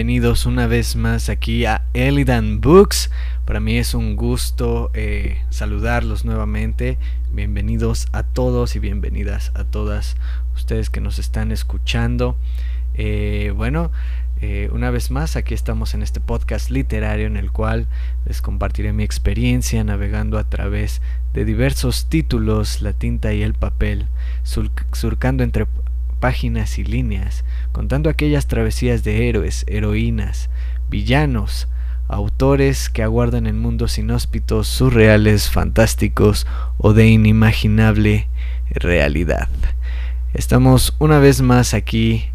Bienvenidos una vez más aquí a Elidan Books. Para mí es un gusto eh, saludarlos nuevamente. Bienvenidos a todos y bienvenidas a todas ustedes que nos están escuchando. Eh, bueno, eh, una vez más aquí estamos en este podcast literario en el cual les compartiré mi experiencia navegando a través de diversos títulos, la tinta y el papel, surcando entre páginas y líneas, contando aquellas travesías de héroes, heroínas, villanos, autores que aguardan en mundos inhóspitos, surreales, fantásticos o de inimaginable realidad. Estamos una vez más aquí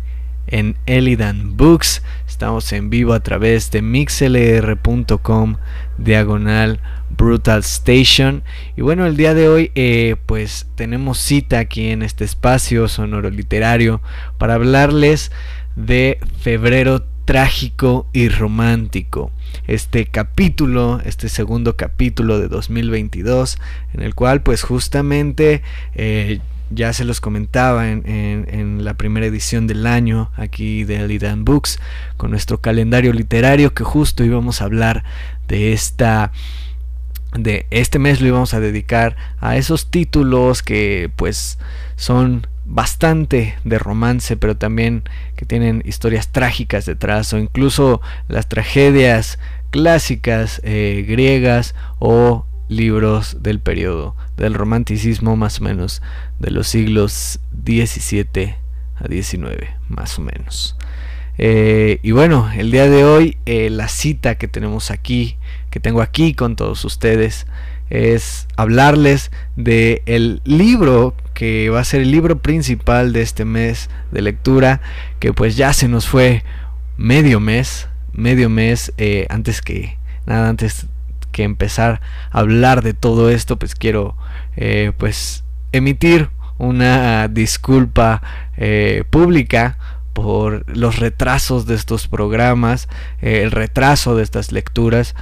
en Elidan Books. Estamos en vivo a través de mixlr.com diagonal Brutal Station. Y bueno, el día de hoy eh, pues tenemos cita aquí en este espacio sonoro literario para hablarles de febrero trágico y romántico. Este capítulo, este segundo capítulo de 2022, en el cual pues justamente eh, ya se los comentaba en, en, la primera edición del año aquí de Lidan Books, con nuestro calendario literario que justo íbamos a hablar de esta de este mes lo íbamos a dedicar a esos títulos que pues son bastante de romance pero también que tienen historias trágicas detrás o incluso las tragedias clásicas eh, griegas o libros del periodo del romanticismo más o menos de los siglos 17 a 19 más o menos. Eh, y bueno el día de hoy eh, la cita que tenemos aquí que tengo aquí con todos ustedes es hablarles de el libro que va a ser el libro principal de este mes de lectura que pues ya se nos fue medio mes medio mes eh, antes que nada antes que empezar a hablar de todo esto pues quiero eh, pues emitir una disculpa eh, pública por los retrasos de estos programas, eh, el retraso de estas lecturas,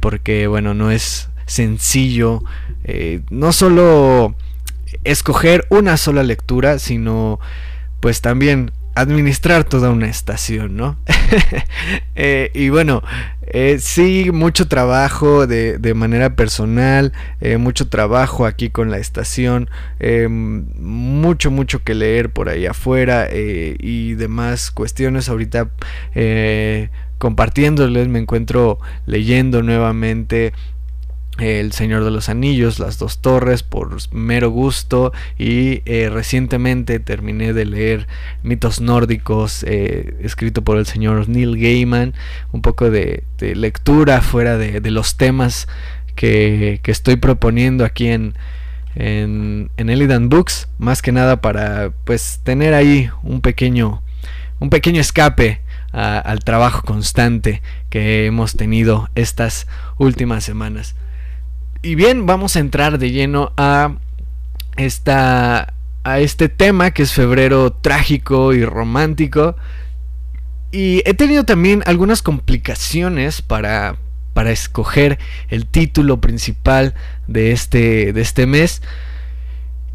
porque bueno, no es sencillo no solo escoger una sola lectura, sino pues también administrar toda una estación, ¿no? Eh, y bueno, eh, sí, mucho trabajo de, de manera personal, eh, mucho trabajo aquí con la estación, mucho, mucho que leer por ahí afuera y demás cuestiones. Ahorita compartiéndoles, me encuentro leyendo nuevamente el Señor de los Anillos, Las Dos Torres, por mero gusto. Y eh, recientemente terminé de leer Mitos Nórdicos, eh, escrito por el señor Neil Gaiman. Un poco de, lectura fuera de, los temas que, estoy proponiendo aquí en, en, en Elidan Books. Más que nada para pues tener ahí un pequeño, un pequeño escape al trabajo constante que hemos tenido estas últimas semanas. Y bien, vamos a entrar de lleno a esta a este tema que es febrero trágico y romántico. Y he tenido también algunas complicaciones para, para escoger el título principal de este, de este mes.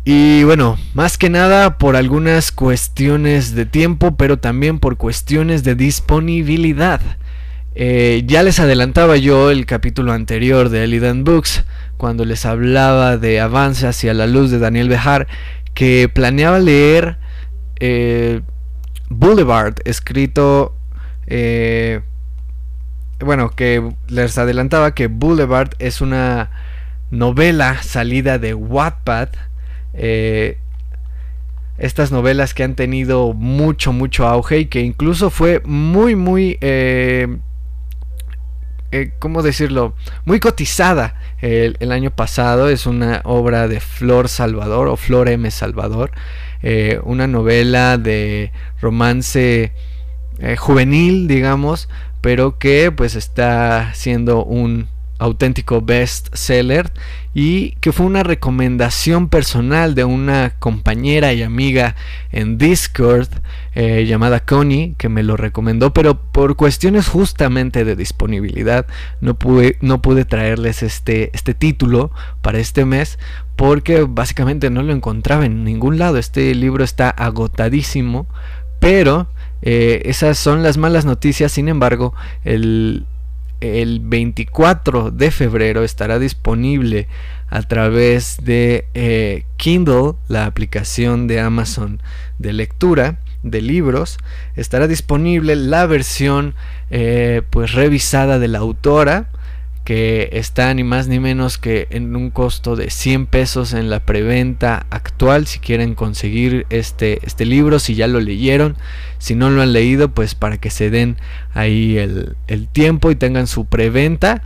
Y bueno, más que nada por algunas cuestiones de tiempo, pero también por cuestiones de disponibilidad. Eh, ya les adelantaba yo el capítulo anterior de Elidan Books cuando les hablaba de Avance hacia la luz de Daniel Bejar, que planeaba leer eh, Boulevard, escrito, eh, bueno, que les adelantaba que Boulevard es una novela salida de Wattpad. Eh, estas novelas que han tenido mucho, mucho auge y que incluso fue muy, muy ¿cómo decirlo? Muy cotizada el, año pasado. Es una obra de Flor Salvador o Flor M. Salvador. Eh, una novela de romance eh, juvenil, digamos, pero que pues está siendo un auténtico best seller y que fue una recomendación personal de una compañera y amiga en Discord eh, llamada Connie que me lo recomendó pero por cuestiones justamente de disponibilidad no pude, no pude traerles este, este título para este mes porque básicamente no lo encontraba en ningún lado. Este libro está agotadísimo pero Eh, esas son las malas noticias, sin embargo, el, el 24 de febrero estará disponible a través de eh, Kindle, la aplicación de Amazon de lectura de libros, estará disponible la versión eh, pues revisada de la autora que está ni más ni menos que en un costo de 100 pesos en la preventa actual si quieren conseguir este, este libro, si ya lo leyeron, si no lo han leído, pues para que se den ahí el, tiempo y tengan su preventa.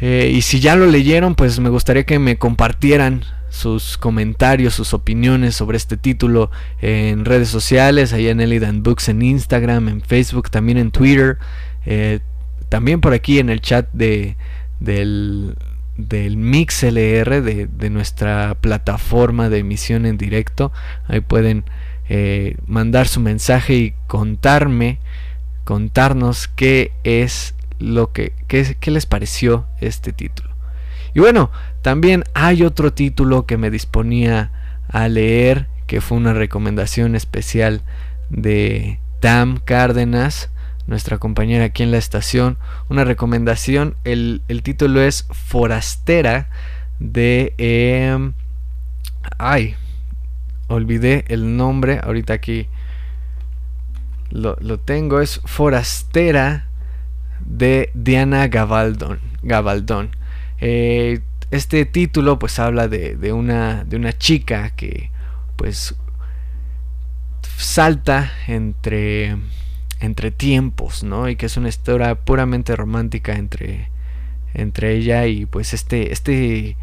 Eh, y si ya lo leyeron, pues me gustaría que me compartieran sus comentarios, sus opiniones sobre este título en redes sociales, ahí en Elidan Books en Instagram, en Facebook, también en Twitter, eh, también por aquí en el chat de, del, del MixLR, de, de nuestra plataforma de emisión en directo. Ahí pueden eh, mandar su mensaje y contarme, contarnos qué es lo que, qué, qué les pareció este título. Y bueno, también hay otro título que me disponía a leer, que fue una recomendación especial de Tam Cárdenas nuestra compañera aquí en la estación, una recomendación. El, título es Forastera de... Em, ay, olvidé el nombre, ahorita aquí lo, tengo, es Forastera de Diana Gabaldón. Gabaldón. Eh, este título pues habla de, de, una, de una chica que pues salta entre entre tiempos, ¿no? Y que es una historia puramente romántica entre, entre ella y pues este, este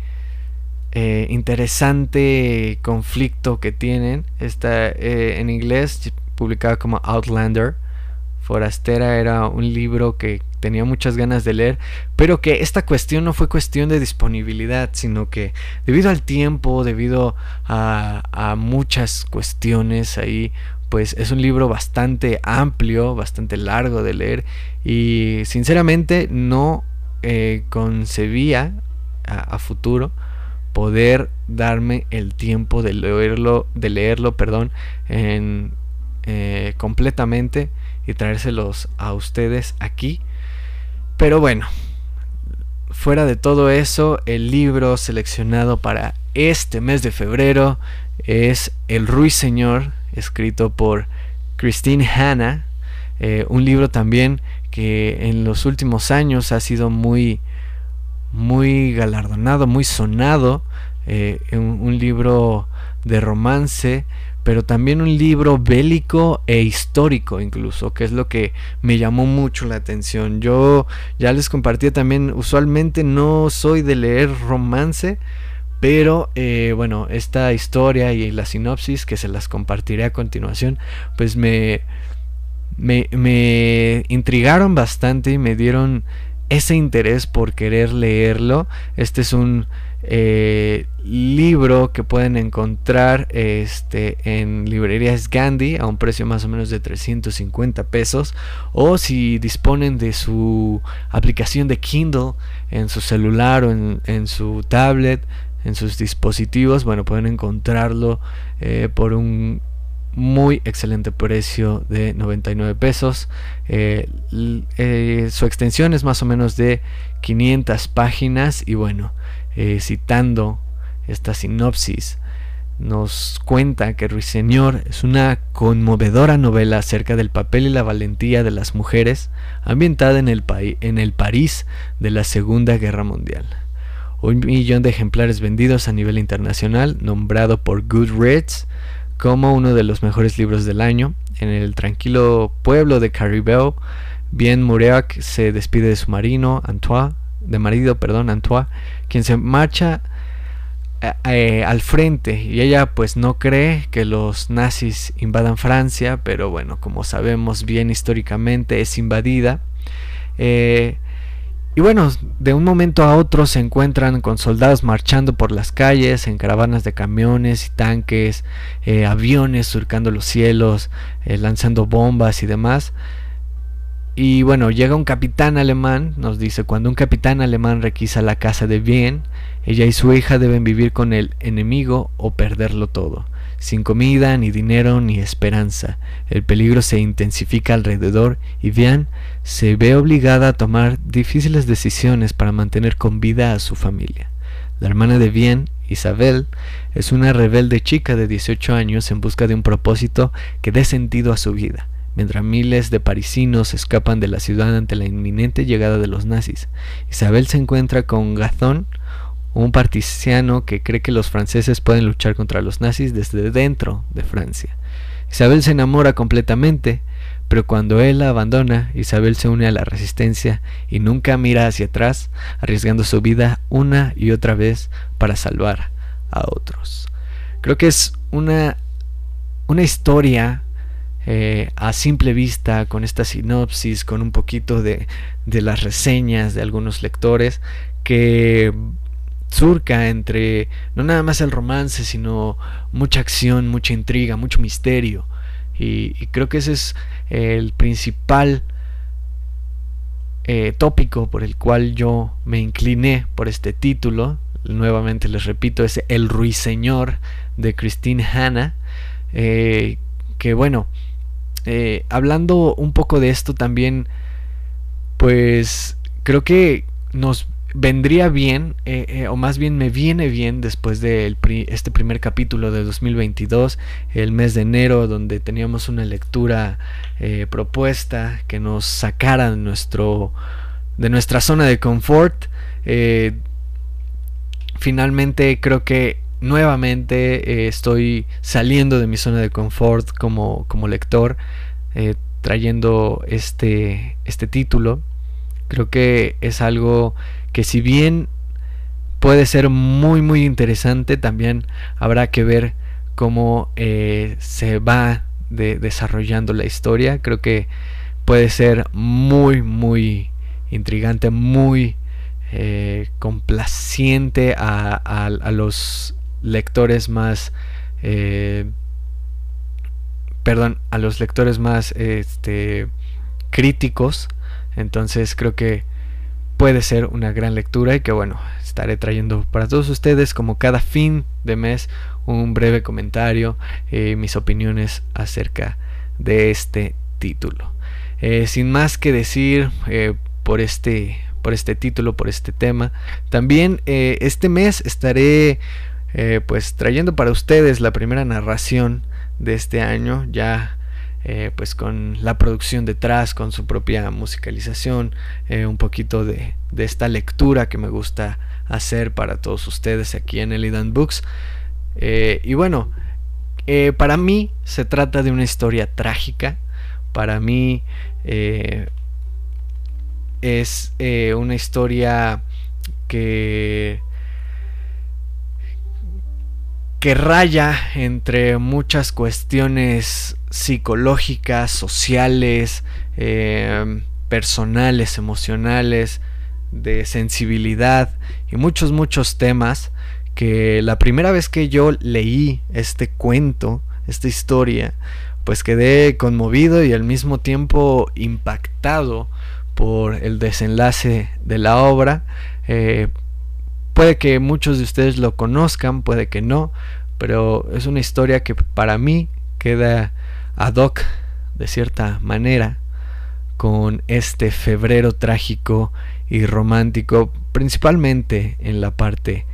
eh, interesante conflicto que tienen. Está eh, en inglés publicado como Outlander. Forastera era un libro que tenía muchas ganas de leer, pero que esta cuestión no fue cuestión de disponibilidad, sino que debido al tiempo, debido a, a muchas cuestiones ahí, pues es un libro bastante amplio, bastante largo de leer y sinceramente no eh, concebía a, futuro poder darme el tiempo de leerlo, de leerlo, perdón, en, eh, completamente y traérselos a ustedes aquí. Pero bueno, fuera de todo eso, el libro seleccionado para este mes de febrero es El Ruiseñor escrito por Christine Hanna, eh, un libro también que en los últimos años ha sido muy, muy galardonado, muy sonado, eh, un, libro de romance, pero también un libro bélico e histórico incluso, que es lo que me llamó mucho la atención. Yo ya les compartí también, usualmente no soy de leer romance, pero eh, bueno, esta historia y la sinopsis que se las compartiré a continuación, pues me, me, intrigaron bastante y me dieron ese interés por querer leerlo. Este es un eh, libro que pueden encontrar este, en librerías Gandhi a un precio más o menos de 350 pesos. O si disponen de su aplicación de Kindle en su celular o en, en su tablet, en sus dispositivos, bueno, pueden encontrarlo eh, por un muy excelente precio de 99 pesos. Eh, eh, su extensión es más o menos de 500 páginas y bueno, citando esta sinopsis, nos cuenta que Ruiseñor es una conmovedora novela acerca del papel y la valentía de las mujeres ambientada en el, en el París de la Segunda Guerra Mundial un millón de ejemplares vendidos a nivel internacional, nombrado por Goodreads como uno de los mejores libros del año. En el tranquilo pueblo de Caribou, Bien Mureac se despide de su marino, Antoine, de marido, perdón, Antoine, quien se marcha eh, eh, al frente y ella pues no cree que los nazis invadan Francia, pero bueno, como sabemos bien históricamente es invadida. Eh, y bueno, de un momento a otro se encuentran con soldados marchando por las calles, en caravanas de camiones y tanques, eh, aviones surcando los cielos, eh, lanzando bombas y demás. Y bueno, llega un capitán alemán, nos dice, cuando un capitán alemán requisa la casa de bien, ella y su hija deben vivir con el enemigo o perderlo todo. Sin comida, ni dinero, ni esperanza. El peligro se intensifica alrededor y Vian se ve obligada a tomar difíciles decisiones para mantener con vida a su familia. La hermana de Vian, Isabel, es una rebelde chica de 18 años en busca de un propósito que dé sentido a su vida mientras miles de parisinos escapan de la ciudad ante la inminente llegada de los nazis. Isabel se encuentra con Gazón, un partisiano que cree que los franceses pueden luchar contra los nazis desde dentro de Francia. Isabel se enamora completamente, pero cuando él la abandona, Isabel se une a la resistencia y nunca mira hacia atrás, arriesgando su vida una y otra vez para salvar a otros. Creo que es una, una historia eh, a simple vista, con esta sinopsis, con un poquito de, de las reseñas de algunos lectores, que surca entre no nada más el romance, sino mucha acción, mucha intriga, mucho misterio. Y, creo que ese es el principal eh, tópico por el cual yo me incliné por este título. Nuevamente les repito, es El Ruiseñor de Christine Hanna. Eh, que bueno, eh, hablando un poco de esto también, pues creo que nos vendría bien, eh, eh, o más bien me viene bien después de este primer capítulo de 2022, el mes de enero, donde teníamos una lectura propuesta que nos sacara de, nuestro, de nuestra zona de confort. finalmente creo que nuevamente eh, estoy saliendo de mi zona de confort como, como lector, eh, trayendo este, este título. Creo que es algo que si bien puede ser muy muy interesante, también habrá que ver cómo eh, se va desarrollando la historia. Creo que puede ser muy muy intrigante, muy complaciente a, a, los lectores más eh, perdón a los lectores más este críticos entonces creo que puede ser una gran lectura y que bueno estaré trayendo para todos ustedes como cada fin de mes un breve comentario y mis opiniones acerca de este título. Eh, sin más que decir eh, por este por este título por este tema también este mes estaré eh, pues trayendo para ustedes la primera narración de este año, ya eh, pues con la producción detrás, con su propia musicalización, eh, un poquito de, esta lectura que me gusta hacer para todos ustedes aquí en Elidan Books. y bueno, para mí se trata de una historia trágica, para mí es una historia que que raya entre muchas cuestiones psicológicas, sociales, eh, personales, emocionales, de sensibilidad y muchos, muchos temas que la primera vez que yo leí este cuento, esta historia, pues quedé conmovido y al mismo tiempo impactado por el desenlace de la obra. Eh, Puede que muchos de ustedes lo conozcan, puede que no, pero es una historia que para mí queda ad hoc de cierta manera con este febrero trágico y romántico, principalmente en la parte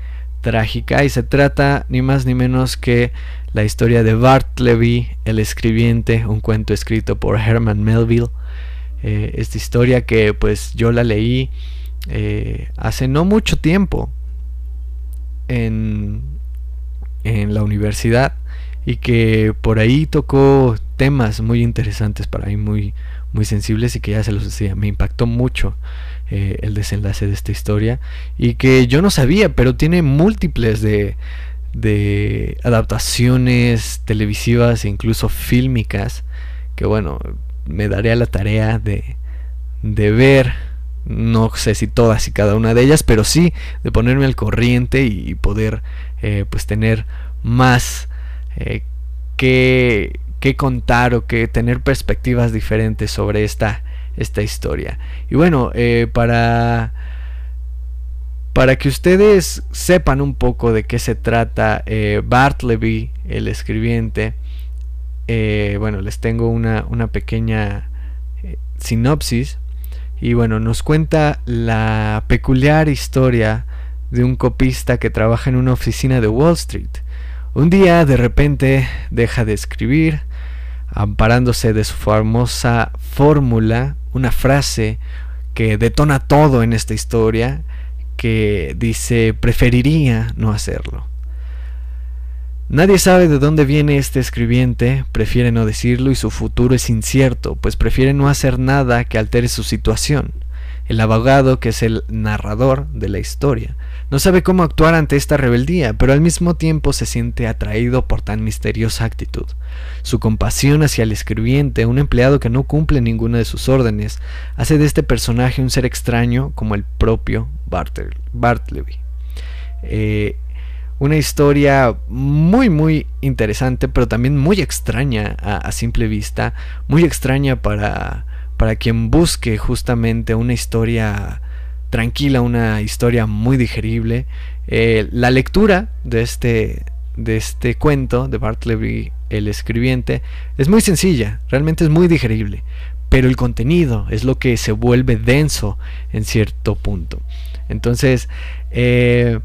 trágica y se trata ni más ni menos que la historia de Bart Levy, el escribiente, un cuento escrito por Herman Melville. Eh, esta historia que pues yo la leí eh, hace no mucho tiempo, en, en la universidad y que por ahí tocó temas muy interesantes para mí, muy, muy sensibles y que ya se los decía, me impactó mucho eh, el desenlace de esta historia y que yo no sabía, pero tiene múltiples de, de adaptaciones televisivas e incluso fílmicas que bueno, me daré a la tarea de, de ver no sé si todas y cada una de ellas, pero sí de ponerme al corriente y poder eh, pues tener más eh, que, contar o que tener perspectivas diferentes sobre esta, esta historia. Y bueno, eh, para Para que ustedes sepan un poco de qué se trata eh, Bartleby, el escribiente, bueno, les tengo una, una pequeña sinopsis. Y bueno, nos cuenta la peculiar historia de un copista que trabaja en una oficina de Wall Street. Un día de repente deja de escribir, amparándose de su famosa fórmula, una frase que detona todo en esta historia, que dice preferiría no hacerlo. Nadie sabe de dónde viene este escribiente, prefiere no decirlo y su futuro es incierto, pues prefiere no hacer nada que altere su situación. El abogado, que es el narrador de la historia, no sabe cómo actuar ante esta rebeldía, pero al mismo tiempo se siente atraído por tan misteriosa actitud. Su compasión hacia el escribiente, un empleado que no cumple ninguna de sus órdenes, hace de este personaje un ser extraño como el propio Bartleby. Eh, una historia muy muy interesante, pero también muy extraña a simple vista, muy extraña para para quien busque justamente una historia tranquila, una historia muy digerible. Eh, la lectura de este, de este cuento de Bartleby, el escribiente, es muy sencilla, realmente es muy digerible, pero el contenido es lo que se vuelve denso en cierto punto. Entonces, eh,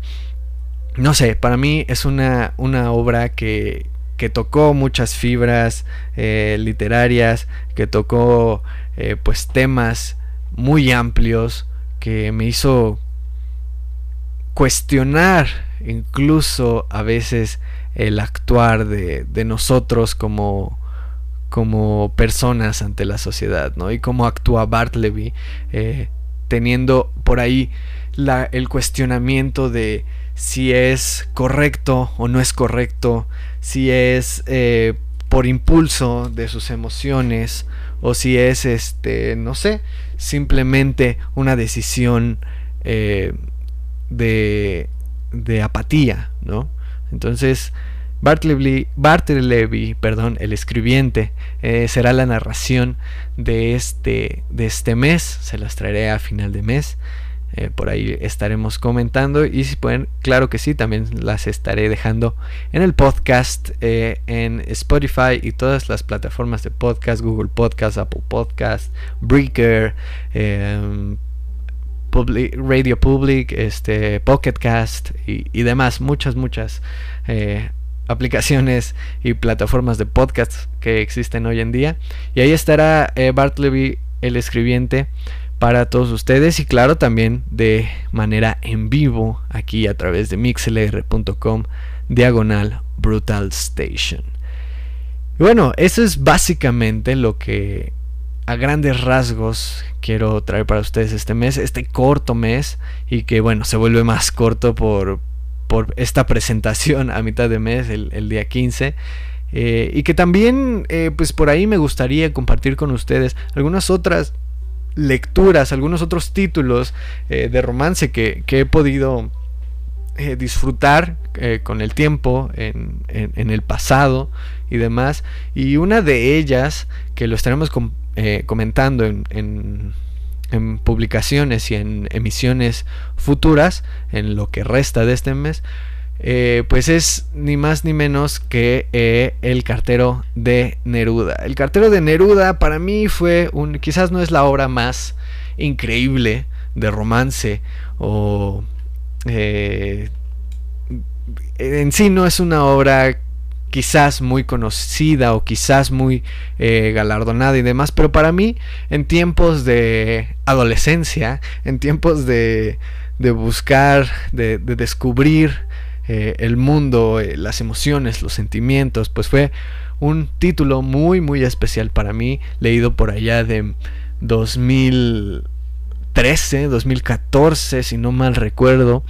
no sé, para mí es una, una obra que, que tocó muchas fibras eh, literarias, que tocó eh, pues temas muy amplios, que me hizo cuestionar incluso a veces el actuar de, nosotros como, como personas ante la sociedad, ¿no? Y cómo actúa Bartleby, eh, teniendo por ahí la, el cuestionamiento de si es correcto o no es correcto, si es eh, por impulso de sus emociones o si es este, no sé, simplemente una decisión eh, de, de apatía, ¿no? Entonces, Bartleby, Bartleby, perdón, el escribiente, eh, será la narración de este, de este mes. Se las traeré a final de mes. Eh, por ahí estaremos comentando y si pueden, claro que sí, también las estaré dejando en el podcast, eh, en Spotify y todas las plataformas de podcast, Google Podcast, Apple Podcast, Breaker, em, Radio Public, este, Pocket Cast y, demás, muchas, muchas eh, aplicaciones y plataformas de podcast que existen hoy en día. Y ahí estará Bartleby, el escribiente, para todos ustedes y claro también de manera en vivo aquí a través de mixlr.com diagonal brutal station. bueno, eso es básicamente lo que a grandes rasgos quiero traer para ustedes este mes, este corto mes y que bueno, se vuelve más corto por, por esta presentación a mitad de mes, el, día 15. Eh, y que también, eh, pues por ahí me gustaría compartir con ustedes algunas otras lecturas, algunos otros títulos eh, de romance que, he podido eh, disfrutar eh, con el tiempo, en, el pasado y demás. Y una de ellas, que lo estaremos comentando en, en publicaciones y en emisiones futuras, en lo que resta de este mes, eh, pues es ni más ni menos que eh, el cartero de Neruda. El cartero de Neruda para mí fue un, quizás no es la obra más increíble de romance o eh, en sí no es una obra quizás muy conocida o quizás muy galardonada y demás, pero para mí en tiempos de adolescencia, en tiempos de, buscar, de descubrir, eh, el mundo, eh, las emociones, los sentimientos, pues fue un título muy muy especial para mí, leído por allá de 2013, 2014, si no mal recuerdo,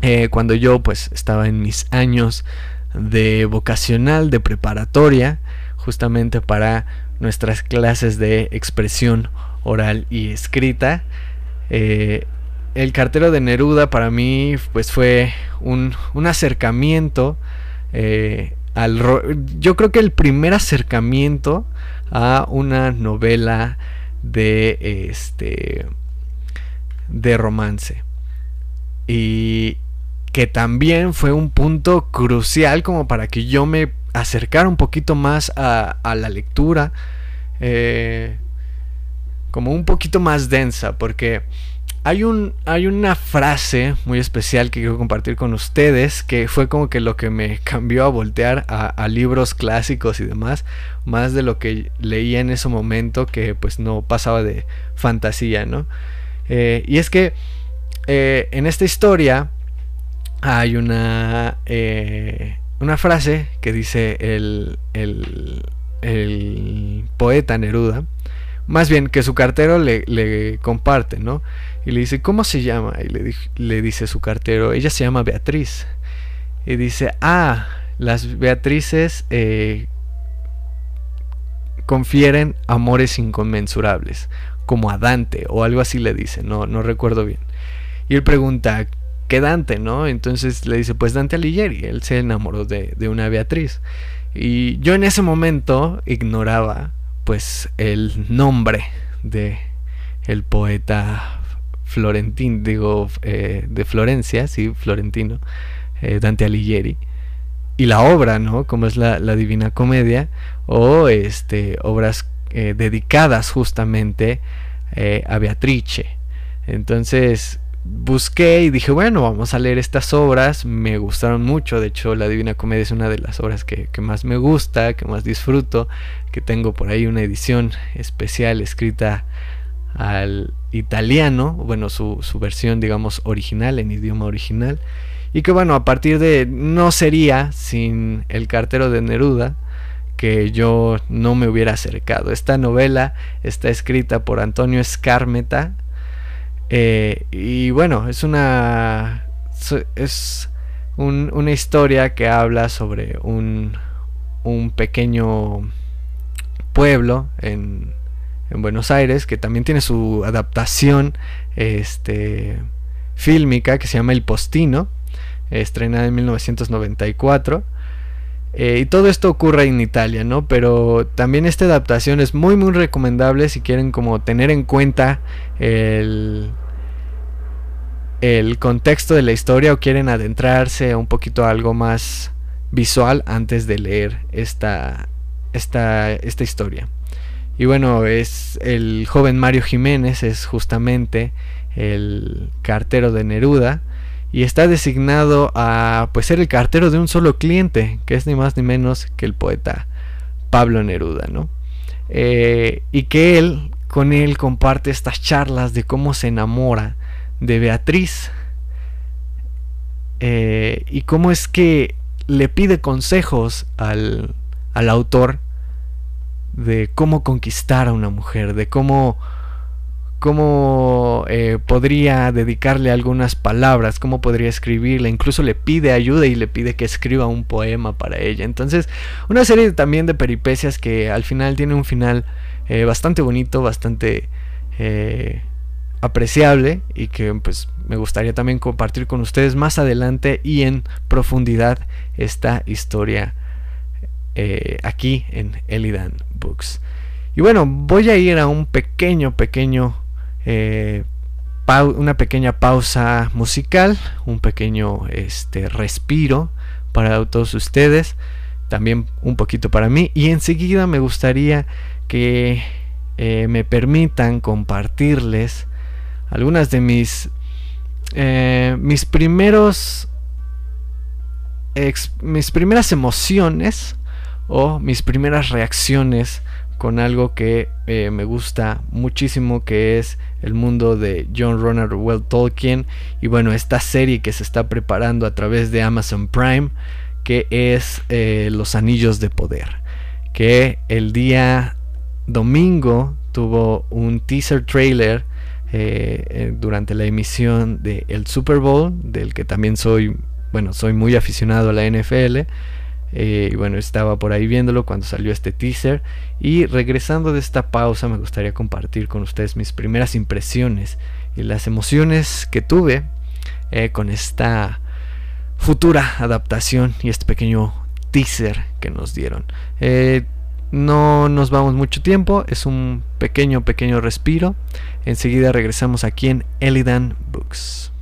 eh, cuando yo pues estaba en mis años de vocacional, de preparatoria, justamente para nuestras clases de expresión oral y escrita el cartero de Neruda para mí pues fue un, acercamiento eh, al yo creo que el primer acercamiento a una novela de este de romance. Y que también fue un punto crucial como para que yo me acercara un poquito más a, la lectura, eh, como un poquito más densa, porque hay, un, hay una frase muy especial que quiero compartir con ustedes, que fue como que lo que me cambió a voltear a, libros clásicos y demás, más de lo que leía en ese momento, que pues no pasaba de fantasía, ¿no? Eh, y es que eh, en esta historia hay una, eh, una frase que dice el, el, el poeta Neruda, más bien que su cartero le, le, comparte, ¿no? Y le dice, ¿cómo se llama? Y le, le dice su cartero, ella se llama Beatriz. Y dice, ah, las Beatrices eh, confieren amores inconmensurables, como a Dante, o algo así le dice, no, no recuerdo bien. Y él pregunta, ¿qué Dante, no? Entonces le dice, pues Dante Alighieri, él se enamoró de, de una Beatriz. Y yo en ese momento ignoraba pues el nombre de el poeta florentino, digo, eh, de Florencia, sí, florentino, eh, Dante Alighieri, y la obra, ¿no? Como es la, Divina Comedia, o este, obras eh, dedicadas justamente a Beatrice. Entonces, busqué y dije, bueno, vamos a leer estas obras. Me gustaron mucho. De hecho, La Divina Comedia es una de las obras que, más me gusta, que más disfruto. Que tengo por ahí una edición especial escrita al italiano. Bueno, su, su versión, digamos, original, en idioma original. Y que bueno, a partir de no sería sin el cartero de Neruda que yo no me hubiera acercado. Esta novela está escrita por Antonio Escármeta eh, y bueno, es una. Es una historia que habla sobre un, un pequeño pueblo en, en, Buenos Aires que también tiene su adaptación este, fílmica que se llama El Postino, estrenada en 1994. Eh, y todo esto ocurre en Italia, ¿no? Pero también esta adaptación es muy muy recomendable si quieren como tener en cuenta el, el contexto de la historia o quieren adentrarse un poquito a algo más visual antes de leer esta, esta, esta historia. Y bueno, es el joven Mario Jiménez, es justamente el cartero de Neruda y está designado a pues ser el cartero de un solo cliente, que es ni más ni menos que el poeta Pablo Neruda, ¿no? Eh, y que él con él comparte estas charlas de cómo se enamora de Beatriz eh, y cómo es que le pide consejos al, al autor de cómo conquistar a una mujer, de cómo, cómo eh, podría dedicarle algunas palabras, cómo podría escribirla, incluso le pide ayuda y le pide que escriba un poema para ella. Entonces, una serie también de peripecias que al final tiene un final eh, bastante bonito, bastante apreciable y que pues me gustaría también compartir con ustedes más adelante y en profundidad esta historia eh, aquí en Elidan Books. Y bueno, voy a ir a un pequeño, pequeño, eh, una pequeña pausa musical, un pequeño este, respiro para todos ustedes, también un poquito para mí. Y enseguida me gustaría que eh, me permitan compartirles algunas de mis mis primeros mis primeras emociones o mis primeras reacciones con algo que eh, me gusta muchísimo que es el mundo de John Ronald Well Tolkien y bueno esta serie que se está preparando a través de Amazon Prime que es eh, Los Anillos de Poder que el día domingo tuvo un teaser trailer eh, durante la emisión del el Super Bowl, del que también soy, bueno, soy muy aficionado a la NFL. Eh, y bueno, estaba por ahí viéndolo cuando salió este teaser. Y regresando de esta pausa, me gustaría compartir con ustedes mis primeras impresiones y las emociones que tuve con esta futura adaptación y este pequeño teaser que nos dieron. No nos vamos mucho tiempo, es un pequeño, pequeño respiro. Enseguida regresamos aquí en Elidan Books.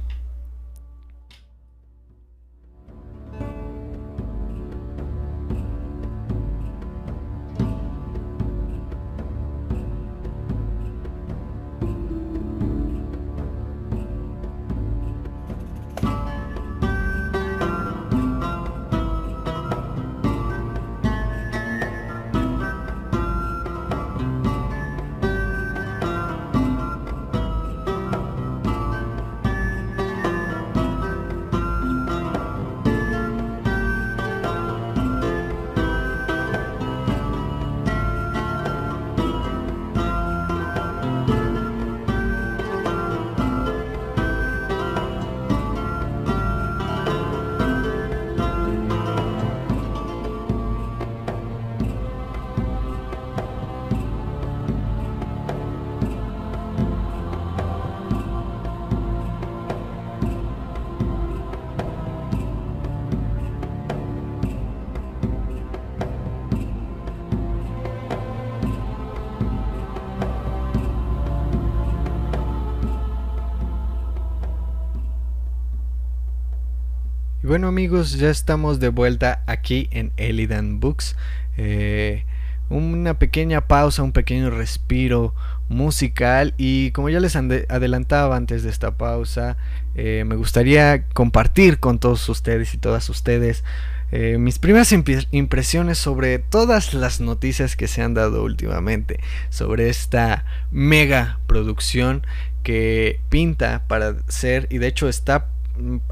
Bueno amigos, ya estamos de vuelta aquí en Elidan Books. Eh, una pequeña pausa, un pequeño respiro musical y como ya les adelantaba antes de esta pausa, eh, me gustaría compartir con todos ustedes y todas ustedes eh, mis primeras impresiones sobre todas las noticias que se han dado últimamente, sobre esta mega producción que pinta para ser y de hecho está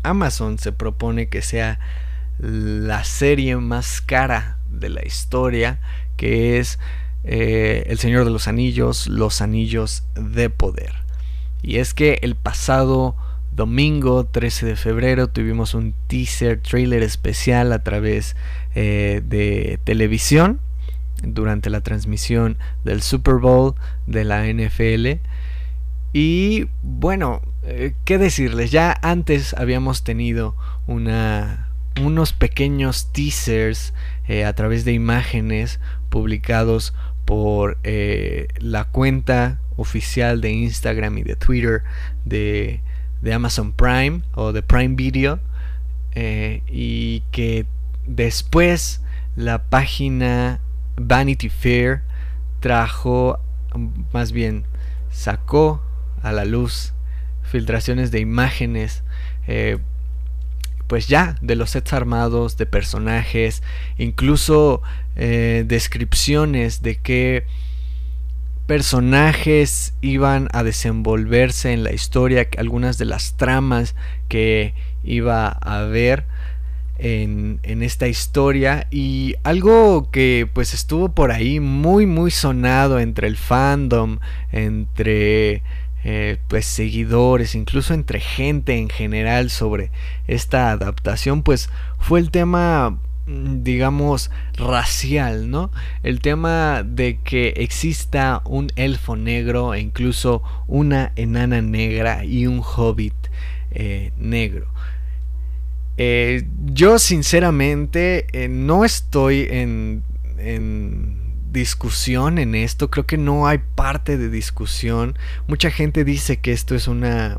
Amazon se propone que sea la serie más cara de la historia, que es eh, El Señor de los Anillos, Los Anillos de Poder. Y es que el pasado domingo 13 de febrero tuvimos un teaser trailer especial a través eh, de televisión durante la transmisión del Super Bowl de la NFL. Y bueno, eh, ¿qué decirles? Ya antes habíamos tenido unos pequeños teasers eh, a través de imágenes publicados por eh, la cuenta oficial de Instagram y de Twitter de, de Amazon Prime o de Prime Video y que después la página Vanity Fair trajo, más bien sacó a la luz filtraciones de imágenes, eh, pues ya, de los sets armados, de personajes, incluso eh, descripciones de qué personajes iban a desenvolverse en la historia, algunas de las tramas que iba a haber en, en, esta historia. Y algo que pues estuvo por ahí muy muy sonado entre el fandom, entre eh, pues seguidores, incluso entre gente en general sobre esta adaptación, pues fue el tema mm, digamos racial, ¿no? El tema de que exista un elfo negro e incluso una enana negra y un hobbit eh, negro. Eh, yo sinceramente no estoy en, en discusión en esto, creo que no hay parte de discusión. Mucha gente dice que esto es una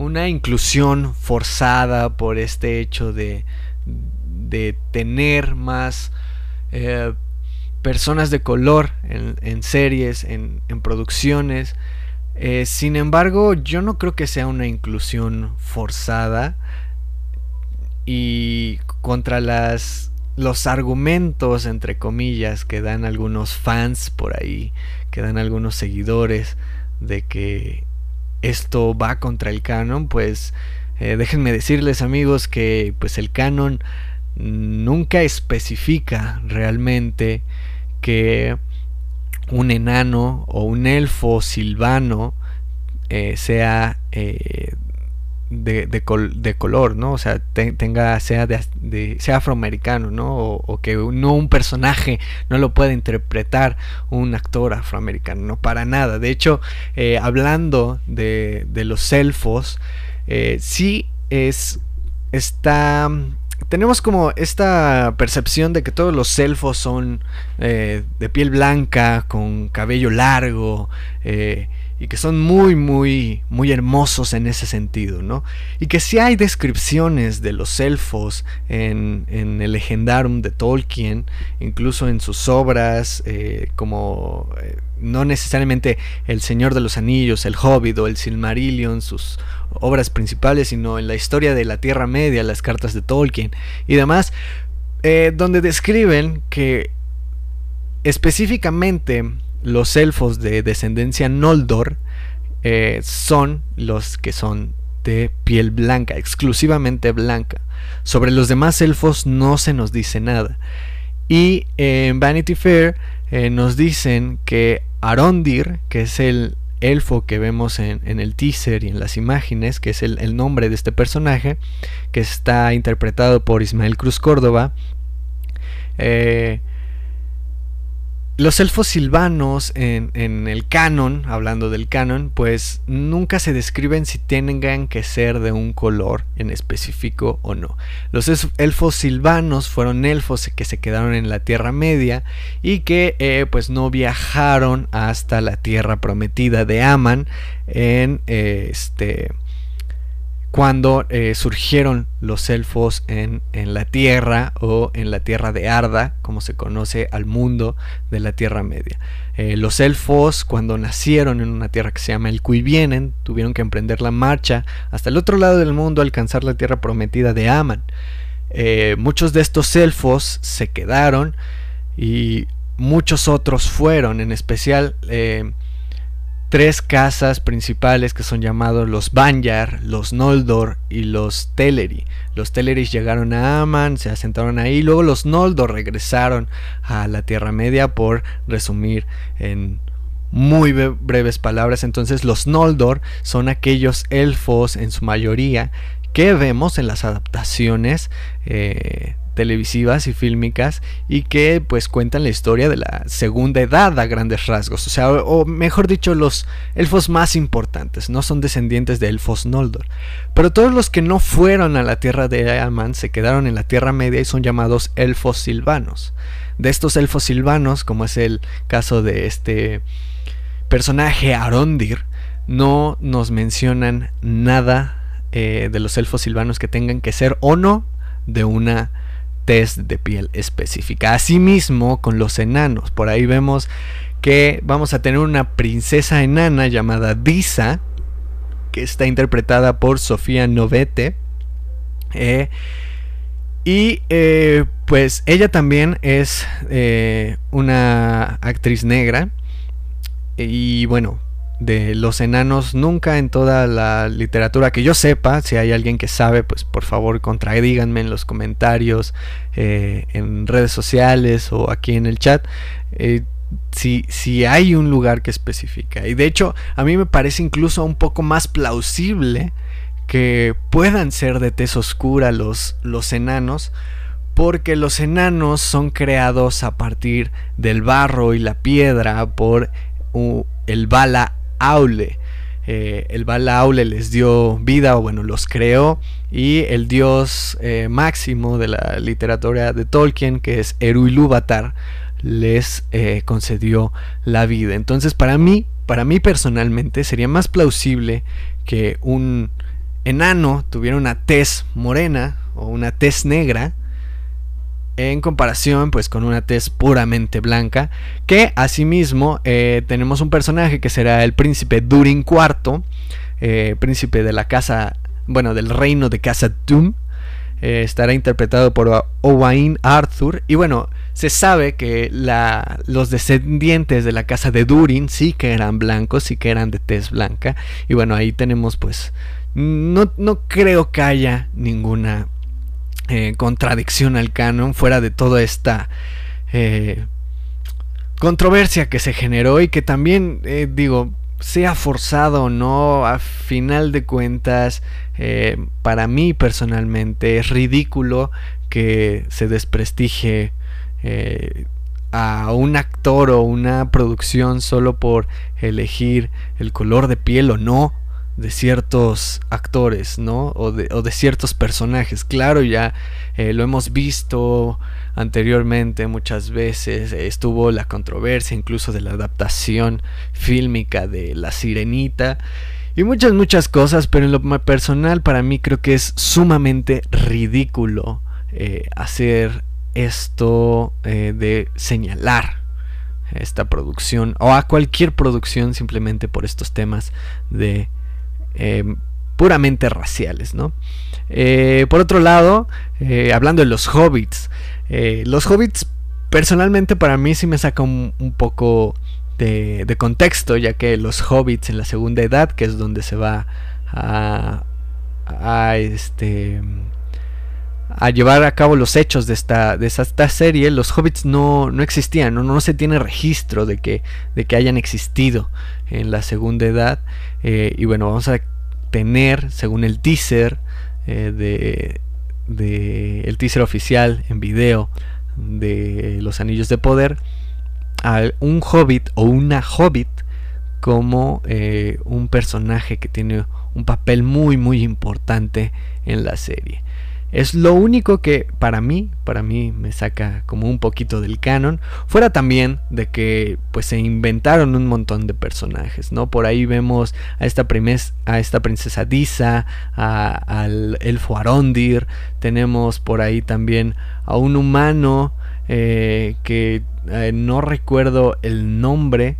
una inclusión forzada por este hecho de, de tener más eh, personas de color en, series, en, producciones. Eh, sin embargo, yo no creo que sea una inclusión forzada y contra las los argumentos, entre comillas, que dan algunos fans por ahí, que dan algunos seguidores de que esto va contra el canon, pues eh, déjenme decirles amigos que pues el canon nunca especifica realmente que un enano o un elfo silvano eh, sea eh, de, de, color, ¿no? O sea, tenga, sea, de, sea afroamericano, ¿no? O, que no un personaje no lo pueda interpretar un actor afroamericano, no para nada. De hecho, eh, hablando de, de, los elfos, eh, sí es, está, tenemos como esta percepción de que todos los elfos son eh, de piel blanca, con cabello largo, y que son muy, muy, muy hermosos en ese sentido, ¿no? Y que si hay descripciones de los elfos en, en el Legendarum de Tolkien, incluso en sus obras, eh, como eh, no necesariamente El Señor de los Anillos, El Hobbit o El Silmarillion, sus obras principales, sino en la historia de la Tierra Media, las cartas de Tolkien y demás, eh, donde describen que específicamente los elfos de descendencia Noldor eh, son los que son de piel blanca, exclusivamente blanca. Sobre los demás elfos no se nos dice nada. Y en Vanity Fair eh, nos dicen que Arondir, que es el elfo que vemos en, el teaser y en las imágenes, que es el, nombre de este personaje, que está interpretado por Ismael Cruz Córdoba, eh, los elfos silvanos en, el canon, hablando del canon, pues nunca se describen si tengan que ser de un color en específico o no. Los elfos silvanos fueron elfos que se quedaron en la Tierra Media y que eh, pues no viajaron hasta la Tierra Prometida de Aman en eh, este cuando eh, surgieron los elfos en, la Tierra o en la Tierra de Arda, como se conoce al mundo de la Tierra Media. Eh, los elfos, cuando nacieron en una tierra que se llama el Vienen, tuvieron que emprender la marcha hasta el otro lado del mundo, alcanzar la tierra prometida de Aman. Eh, muchos de estos elfos se quedaron y muchos otros fueron, en especial tres casas principales que son llamados los Banyar, los Noldor y los Teleri. Los Teleri llegaron a Aman, se asentaron ahí, luego los Noldor regresaron a la Tierra Media por resumir en muy breves palabras. Entonces los Noldor son aquellos elfos en su mayoría que vemos en las adaptaciones eh, televisivas y fílmicas y que pues cuentan la historia de la segunda edad a grandes rasgos, o sea, o, mejor dicho, los elfos más importantes, no son descendientes de elfos Noldor, pero todos los que no fueron a la tierra de Aman se quedaron en la Tierra Media y son llamados elfos silvanos. De estos elfos silvanos, como es el caso de este personaje Arondir, no nos mencionan nada eh, de los elfos silvanos que tengan que ser o no de una de piel específica. Asimismo, con los enanos, por ahí vemos que vamos a tener una princesa enana llamada Disa, que está interpretada por Sofía Novete. Eh, y eh, pues ella también es eh, una actriz negra. Y bueno, de los enanos nunca en toda la literatura que yo sepa. Si hay alguien que sabe, pues por favor contradíganme en los comentarios, eh, en redes sociales o aquí en el chat. Eh, si, si, hay un lugar que especifica. Y de hecho, a mí me parece incluso un poco más plausible que puedan ser de tez oscura los, los enanos. Porque los enanos son creados a partir del barro y la piedra por el bala Aule. Eh, el Bala Aule les dio vida, o bueno, los creó, y el dios eh, máximo de la literatura de Tolkien, que es Eruilúvatar, les eh, concedió la vida. Entonces, para mí, para mí personalmente, sería más plausible que un enano tuviera una tez morena o una tez negra en comparación pues con una tez puramente blanca que asimismo eh, tenemos un personaje que será el príncipe Durin IV eh, príncipe de la casa bueno del reino de casa Doom. Eh, estará interpretado por Owain Arthur. Y bueno se sabe que la, los descendientes de la casa de Durin sí que eran blancos sí que eran de tez blanca. Y bueno ahí tenemos pues no, no creo que haya ninguna eh, contradicción al canon, fuera de toda esta eh, controversia que se generó y que también, eh, digo, sea forzado o no, a final de cuentas, para mí personalmente es ridículo que se desprestigie a un actor o una producción solo por elegir el color de piel o no de ciertos actores, ¿no? O de, ciertos personajes. Claro, ya eh, lo hemos visto anteriormente muchas veces. estuvo la controversia incluso de la adaptación fílmica de La Sirenita. Y muchas, muchas cosas, pero en lo personal para mí creo que es sumamente ridículo eh, hacer esto eh, de señalar esta producción o a cualquier producción simplemente por estos temas de Em, puramente raciales, ¿no? Eh, por otro lado, eh, hablando de los hobbits, eh, los hobbits personalmente para mí sí me saca un, poco de, contexto, ya que los hobbits en la segunda edad, que es donde se va a, a este a llevar a cabo los hechos de esta, de esta serie, los hobbits no, no existían, no, no, se tiene registro de que, de que hayan existido en la segunda edad. y bueno, vamos a tener, según el teaser eh, de, el teaser oficial en video de Los Anillos de Poder, a un hobbit o una hobbit como eh, un personaje que tiene un papel muy muy importante en la serie. Es lo único que para mí, para mí me saca como un poquito del canon. Fuera también de que pues se inventaron un montón de personajes, ¿no? Por ahí vemos a esta, a esta princesa Disa, al elfo Arondir, tenemos por ahí también a un humano eh, que eh, no recuerdo el nombre,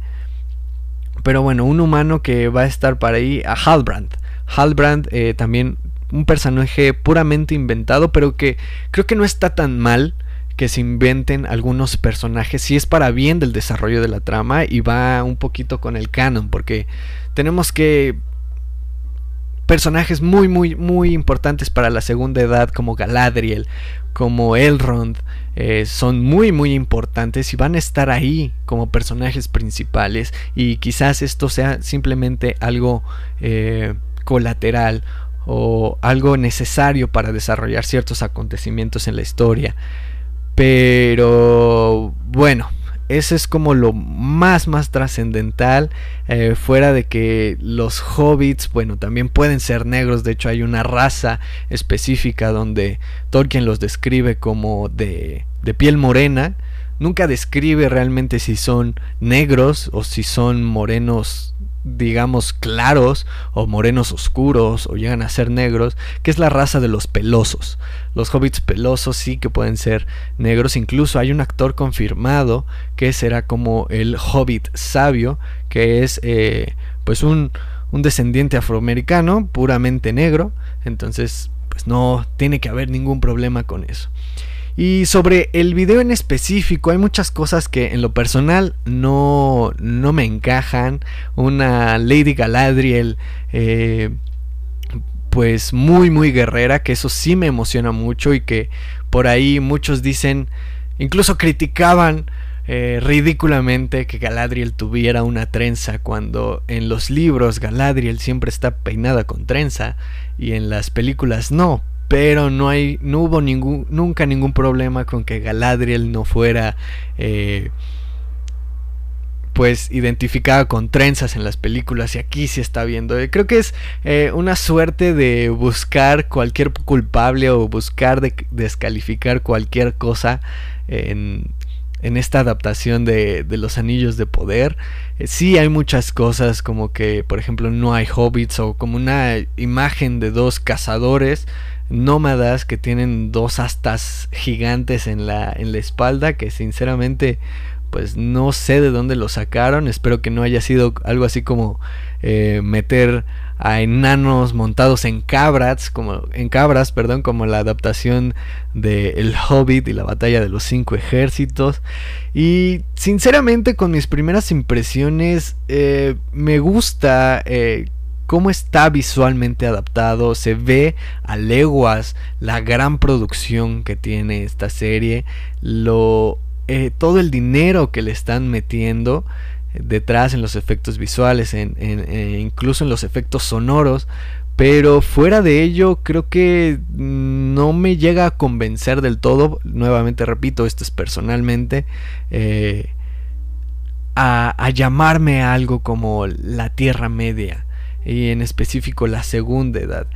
pero bueno, un humano que va a estar para ahí, a Halbrand. Halbrand eh, también un personaje puramente inventado, pero que creo que no está tan mal que se inventen algunos personajes. Si es para bien del desarrollo de la trama y va un poquito con el canon, porque tenemos que personajes muy muy muy importantes para la segunda edad como Galadriel, como Elrond, eh, son muy muy importantes y van a estar ahí como personajes principales. Y quizás esto sea simplemente algo eh, colateral o algo necesario para desarrollar ciertos acontecimientos en la historia. Pero bueno, ese es como lo más más trascendental eh, fuera de que los hobbits bueno también pueden ser negros de hecho hay una raza específica donde Tolkien los describe como de, de piel morena nunca describe realmente si son negros o si son morenos digamos claros o morenos oscuros o llegan a ser negros, que es la raza de los pelosos. Los hobbits pelosos sí que pueden ser negros, incluso hay un actor confirmado que será como el hobbit sabio, que es eh, pues un, un descendiente afroamericano puramente negro, entonces pues no tiene que haber ningún problema con eso. Y sobre el video en específico, hay muchas cosas que en lo personal no, no me encajan. Una Lady Galadriel, eh, pues muy, muy guerrera, que eso sí me emociona mucho y que por ahí muchos dicen, incluso criticaban eh, ridículamente que Galadriel tuviera una trenza cuando en los libros Galadriel siempre está peinada con trenza y en las películas no pero no hay no hubo ningún nunca ningún problema con que Galadriel no fuera eh, pues identificada con trenzas en las películas y aquí se está viendo creo que es eh, una suerte de buscar cualquier culpable o buscar de descalificar cualquier cosa en, en esta adaptación de, de, los anillos de poder. Eh, sí hay muchas cosas como que, por ejemplo, no hay hobbits o como una imagen de dos cazadores nómadas que tienen dos astas gigantes en la, en la espalda que sinceramente pues no sé de dónde lo sacaron. Espero que no haya sido algo así como eh, meter a enanos montados en cabras como en cabras perdón como la adaptación de El Hobbit y la batalla de los cinco ejércitos. Y sinceramente con mis primeras impresiones eh, me gusta eh, cómo está visualmente adaptado, se ve a leguas la gran producción que tiene esta serie, lo, eh, todo el dinero que le están metiendo detrás en los efectos visuales, eh, incluso en los efectos sonoros, pero fuera de ello creo que no me llega a convencer del todo, nuevamente repito, esto es personalmente, eh, a, a llamarme algo como la Tierra Media y en específico la segunda edad.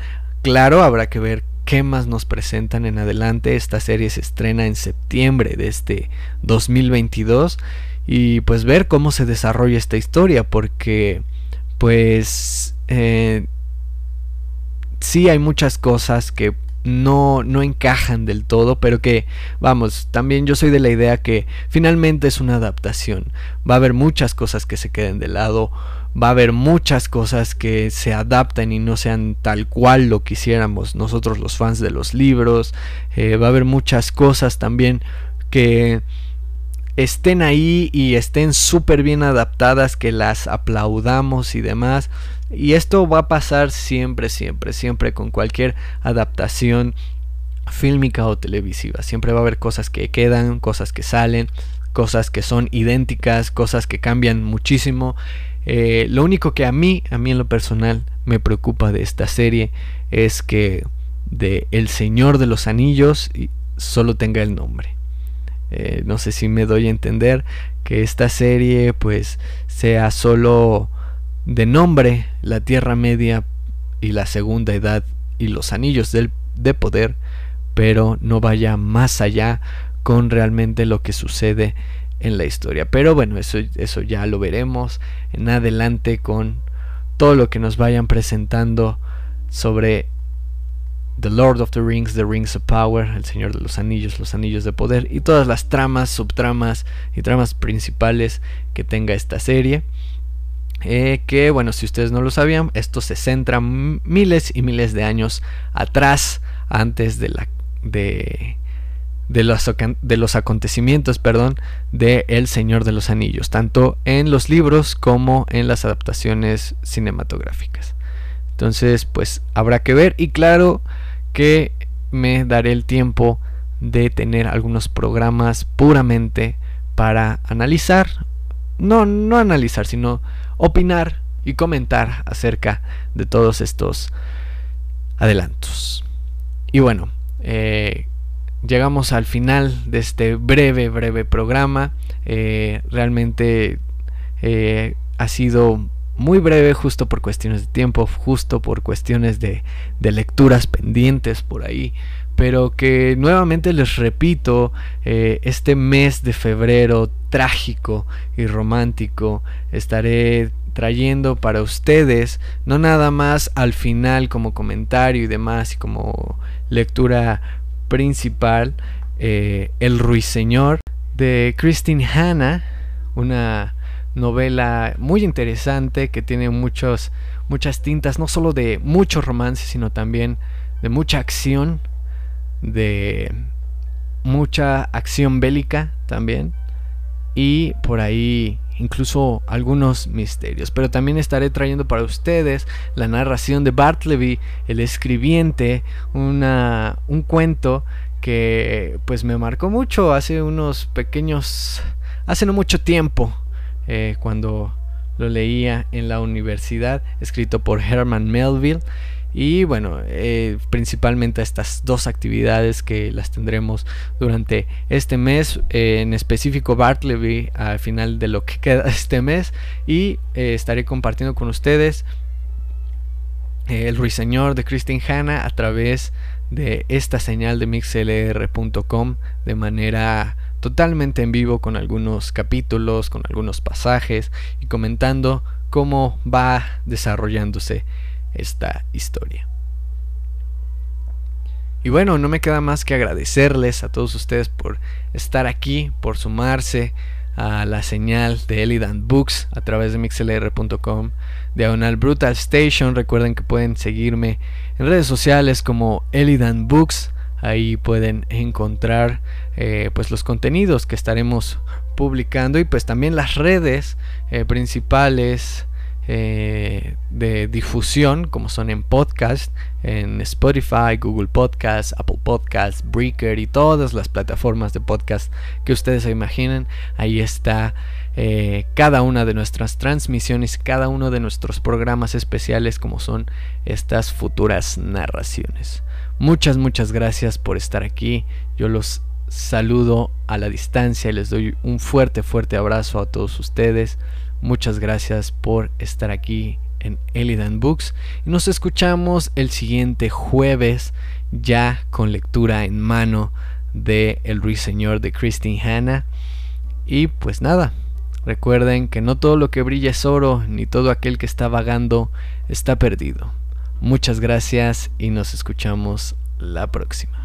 Claro, habrá que ver qué más nos presentan en adelante. Esta serie se estrena en septiembre de este 2022 y pues ver cómo se desarrolla esta historia porque pues eh, sí hay muchas cosas que no, no encajan del todo, pero que, vamos, también yo soy de la idea que finalmente es una adaptación. Va a haber muchas cosas que se queden de lado, va a haber muchas cosas que se adapten y no sean tal cual lo quisiéramos nosotros los fans de los libros. Eh, va a haber muchas cosas también que estén ahí y estén súper bien adaptadas, que las aplaudamos y demás. Y esto va a pasar siempre, siempre, siempre con cualquier adaptación fílmica o televisiva. Siempre va a haber cosas que quedan, cosas que salen, cosas que son idénticas, cosas que cambian muchísimo. Eh, lo único que a mí, a mí en lo personal, me preocupa de esta serie es que de El Señor de los Anillos solo tenga el nombre. Eh, no sé si me doy a entender que esta serie pues sea solo de nombre la Tierra Media y la Segunda Edad y los Anillos del, de Poder, pero no vaya más allá con realmente lo que sucede en la historia. Pero bueno, eso, eso ya lo veremos en adelante con todo lo que nos vayan presentando sobre The Lord of the Rings, The Rings of Power, El Señor de los Anillos, Los Anillos de Poder y todas las tramas, subtramas y tramas principales que tenga esta serie. Eh, que bueno, si ustedes no lo sabían, esto se centra miles y miles de años atrás, antes de la de, de, los, de los acontecimientos, perdón, de El Señor de los Anillos, tanto en los libros como en las adaptaciones cinematográficas. Entonces, pues habrá que ver y claro que me daré el tiempo de tener algunos programas puramente para analizar, no, no analizar, sino opinar y comentar acerca de todos estos adelantos. Y bueno, eh, llegamos al final de este breve, breve programa. Eh, realmente eh, ha sido muy breve justo por cuestiones de tiempo, justo por cuestiones de, lecturas pendientes por ahí. Pero que nuevamente les repito, eh, este mes de febrero trágico y romántico estaré trayendo para ustedes, no nada más al final como comentario y demás y como lectura principal, eh, El Ruiseñor de Christine Hanna, una novela muy interesante que tiene muchos, muchas tintas, no solo de mucho romance, sino también de mucha acción, de mucha acción bélica también, y por ahí incluso algunos misterios. Pero también estaré trayendo para ustedes la narración de Bartleby, el escribiente, una, un cuento que pues me marcó mucho hace unos pequeños, hace no mucho tiempo, eh, cuando lo leía en la universidad, escrito por Herman Melville. Y bueno, eh, principalmente estas dos actividades que las tendremos durante este mes, eh, en específico Bartleby al final de lo que queda este mes. Y estaré compartiendo con ustedes el Ruiseñor de Christine Hanna a través de esta señal de mixlr.com de manera totalmente en vivo con algunos capítulos, con algunos pasajes y comentando cómo va desarrollándose esta historia. Y bueno, no me queda más que agradecerles a todos ustedes por estar aquí, por sumarse a la señal de Elidan Books a través de mixlr.com, diagonal Brutal Station. Recuerden que pueden seguirme en redes sociales como Elidan Books Ahí pueden encontrar eh, pues los contenidos que estaremos publicando y pues también las redes eh, principales eh, de difusión como son en podcast, en Spotify, Google Podcast, Apple Podcast, Breaker y todas las plataformas de podcast que ustedes se imaginen. Ahí está cada una de nuestras transmisiones, cada uno de nuestros programas especiales como son estas futuras narraciones. Muchas, muchas gracias por estar aquí. Yo los saludo a la distancia y les doy un fuerte, fuerte abrazo a todos ustedes. Muchas gracias por estar aquí en Elidan Books. Y nos escuchamos el siguiente jueves ya con lectura en mano de El Ruiseñor de Christine Hanna. Y pues nada, recuerden que no todo lo que brilla es oro, ni todo aquel que está vagando está perdido. Muchas gracias y nos escuchamos la próxima.